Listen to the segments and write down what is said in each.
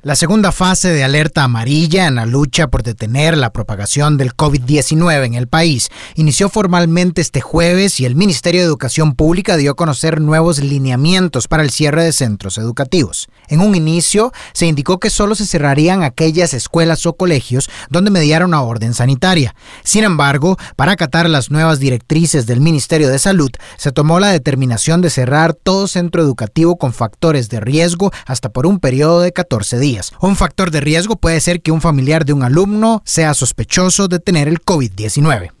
La segunda fase de alerta amarilla en la lucha por detener la propagación del COVID-19 en el país inició formalmente este jueves y el Ministerio de Educación Pública dio a conocer nuevos lineamientos para el cierre de centros educativos. En un inicio, se indicó que solo se cerrarían aquellas escuelas o colegios donde mediara una orden sanitaria. Sin embargo, para acatar las nuevas directrices del Ministerio de Salud, se tomó la determinación de cerrar todo centro educativo con factores de riesgo hasta por un periodo de 14 Un factor de riesgo puede ser que un familiar de un alumno sea sospechoso de tener el COVID-19.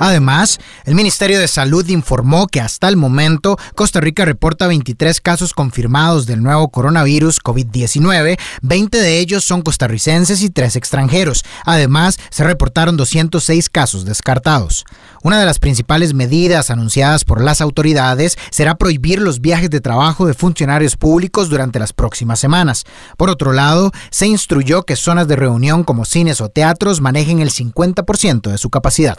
Además, el Ministerio de Salud informó que hasta el momento Costa Rica reporta 23 casos confirmados del nuevo coronavirus COVID-19, 20 de ellos son costarricenses y 3 extranjeros. Además, se reportaron 206 casos descartados. Una de las principales medidas anunciadas por las autoridades será prohibir los viajes de trabajo de funcionarios públicos durante las próximas semanas. Por otro lado, se instruyó que zonas de reunión como cines o teatros manejen el 50% de su capacidad.